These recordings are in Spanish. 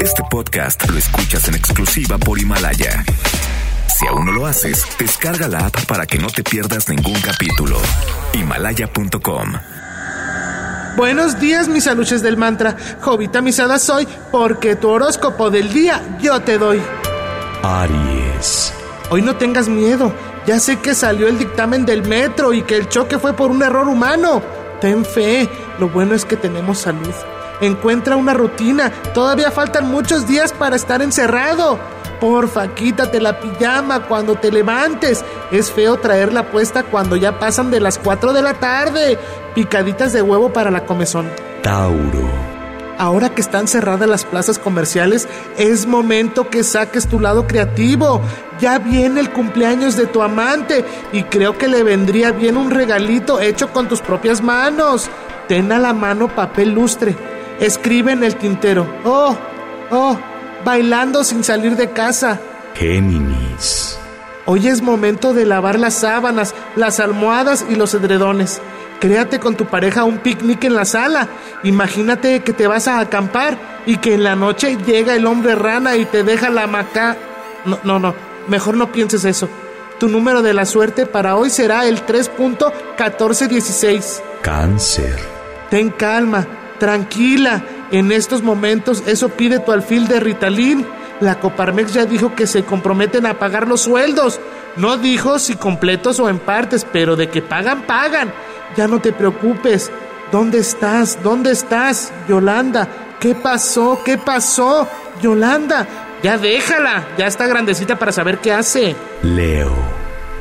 Este podcast lo escuchas en exclusiva por Himalaya. Si aún no lo haces, descarga la app para que no te pierdas ningún capítulo. Himalaya.com. Buenos días, mis aluches del mantra. Jovita misada soy, porque tu horóscopo del día yo te doy. Aries. Hoy no tengas miedo. Ya sé que salió el dictamen del metro y que el choque fue por un error humano. Ten fe. Lo bueno es que tenemos salud. Encuentra una rutina. Todavía faltan muchos días para estar encerrado. Porfa, quítate la pijama cuando te levantes. Es feo traerla puesta cuando ya pasan de las 4 de la tarde. Picaditas de huevo para la comezón. Tauro. Ahora que están cerradas las plazas comerciales, es momento que saques tu lado creativo. Ya viene el cumpleaños de tu amante y creo que le vendría bien un regalito hecho con tus propias manos. Ten a la mano papel lustre Escribe en el tintero. Oh, oh, bailando sin salir de casa. Géminis. Hoy es momento de lavar las sábanas, las almohadas y los edredones. Créate con tu pareja un picnic en la sala. Imagínate que te vas a acampar y que en la noche llega el hombre rana y te deja la maca. No, no, no. Mejor no pienses eso. Tu número de la suerte para hoy será el 3.1416. Cáncer. Ten calma. Tranquila, en estos momentos eso pide tu alfil de Ritalin. La Coparmex ya dijo que se comprometen a pagar los sueldos. No dijo si completos o en partes, pero de que pagan, pagan. Ya no te preocupes. ¿Dónde estás? ¿Dónde estás, Yolanda? ¿Qué pasó? ¿Qué pasó? Yolanda, ya déjala. Ya está grandecita para saber qué hace. Leo.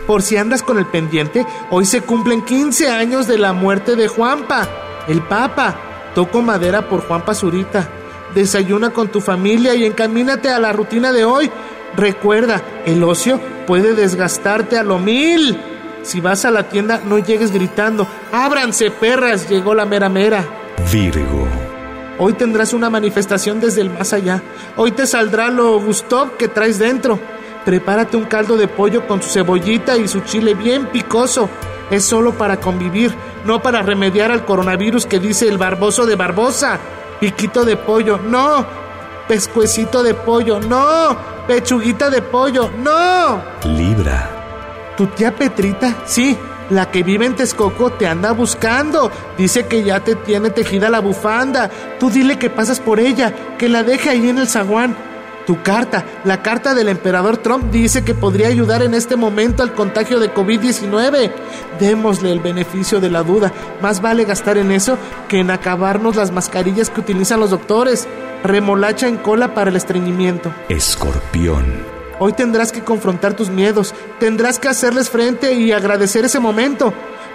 Por si andas con el pendiente, hoy se cumplen 15 años de la muerte de Juanpa, el Papa. Toco madera por Juan Pazurita. Desayuna con tu familia y encamínate a la rutina de hoy. Recuerda, el ocio puede desgastarte a lo mil. Si vas a la tienda, no llegues gritando, ábranse perras, llegó la mera mera. Virgo. Hoy tendrás una manifestación desde el más allá. Hoy te saldrá lo Gustav que traes dentro. Prepárate un caldo de pollo con su cebollita y su chile bien picoso es solo para convivir, no para remediar al coronavirus que dice el barboso de Barbosa. Piquito de pollo, no. Pescuecito de pollo, no. Pechuguita de pollo, no. Libra. Tu tía Petrita, sí, la que vive en Texcoco te anda buscando. Dice que ya te tiene tejida la bufanda. Tú dile que pasas por ella, que la deje ahí en el zaguán. Tu carta, la carta del emperador Trump dice que podría ayudar en este momento al contagio de COVID-19. Démosle el beneficio de la duda. Más vale gastar en eso que en acabarnos las mascarillas que utilizan los doctores. Remolacha en cola para el estreñimiento. Escorpión. Hoy tendrás que confrontar tus miedos, tendrás que hacerles frente y agradecer ese momento.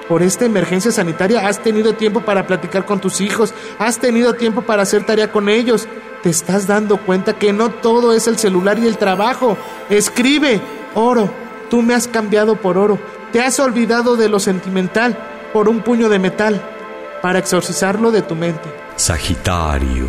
Por esta emergencia sanitaria has tenido tiempo para platicar con tus hijos, has tenido tiempo para hacer tarea con ellos. Te estás dando cuenta que no todo es el celular y el trabajo. Escribe, oro, tú me has cambiado por oro. Te has olvidado de lo sentimental por un puño de metal para exorcizarlo de tu mente. Sagitario.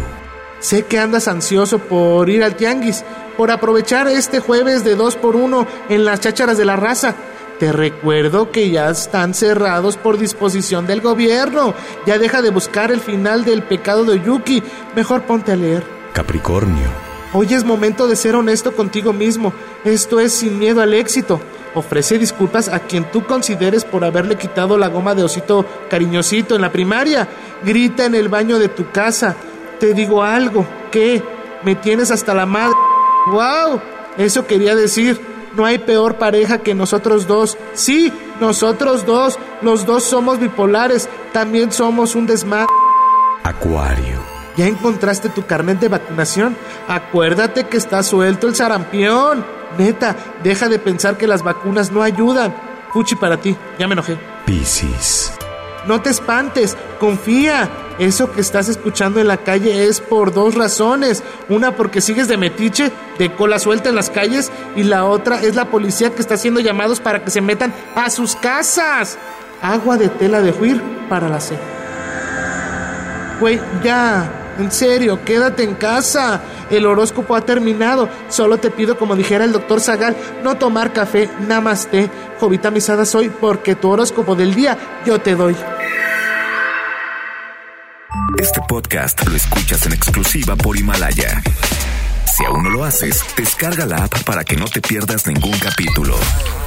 Sé que andas ansioso por ir al tianguis, por aprovechar este jueves de dos por uno en las chácharas de la raza. Te recuerdo que ya están cerrados por disposición del gobierno. Ya deja de buscar el final del pecado de Yuki. Mejor ponte a leer. Capricornio. Hoy es momento de ser honesto contigo mismo. Esto es sin miedo al éxito. Ofrece disculpas a quien tú consideres por haberle quitado la goma de osito cariñosito en la primaria. Grita en el baño de tu casa. Te digo algo. ¿Qué? Me tienes hasta la madre. ¡Wow! Eso quería decir. No hay peor pareja que nosotros dos. Sí, nosotros dos. Los dos somos bipolares. También somos un desmadre. Acuario. ¿Ya encontraste tu carnet de vacunación? Acuérdate que está suelto el sarampión. Neta, deja de pensar que las vacunas no ayudan. Fuchi para ti, ya me enojé. Piscis. No te espantes, confía. Eso que estás escuchando en la calle es por dos razones. Una porque sigues de metiche, de cola suelta en las calles, y la otra es la policía que está haciendo llamados para que se metan a sus casas. Agua de tela de juir para la sed. Güey, ya, en serio, quédate en casa. El horóscopo ha terminado. Solo te pido, como dijera el doctor Zagal, no tomar café, namaste. Jovita misada soy porque tu horóscopo del día yo te doy. Este podcast lo escuchas en exclusiva por Himalaya. Si aún no lo haces, descarga la app para que no te pierdas ningún capítulo.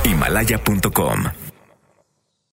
Himalaya.com